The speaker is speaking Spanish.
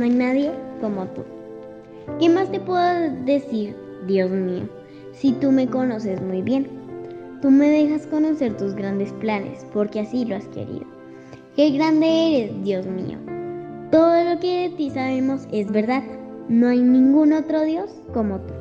no hay nadie como tú. ¿Qué más te puedo decir, Dios mío, si tú me conoces muy bien? Tú me dejas conocer tus grandes planes, porque así lo has querido. Qué grande eres, Dios mío. Todo lo que de ti sabemos es verdad. No hay ningún otro Dios como tú.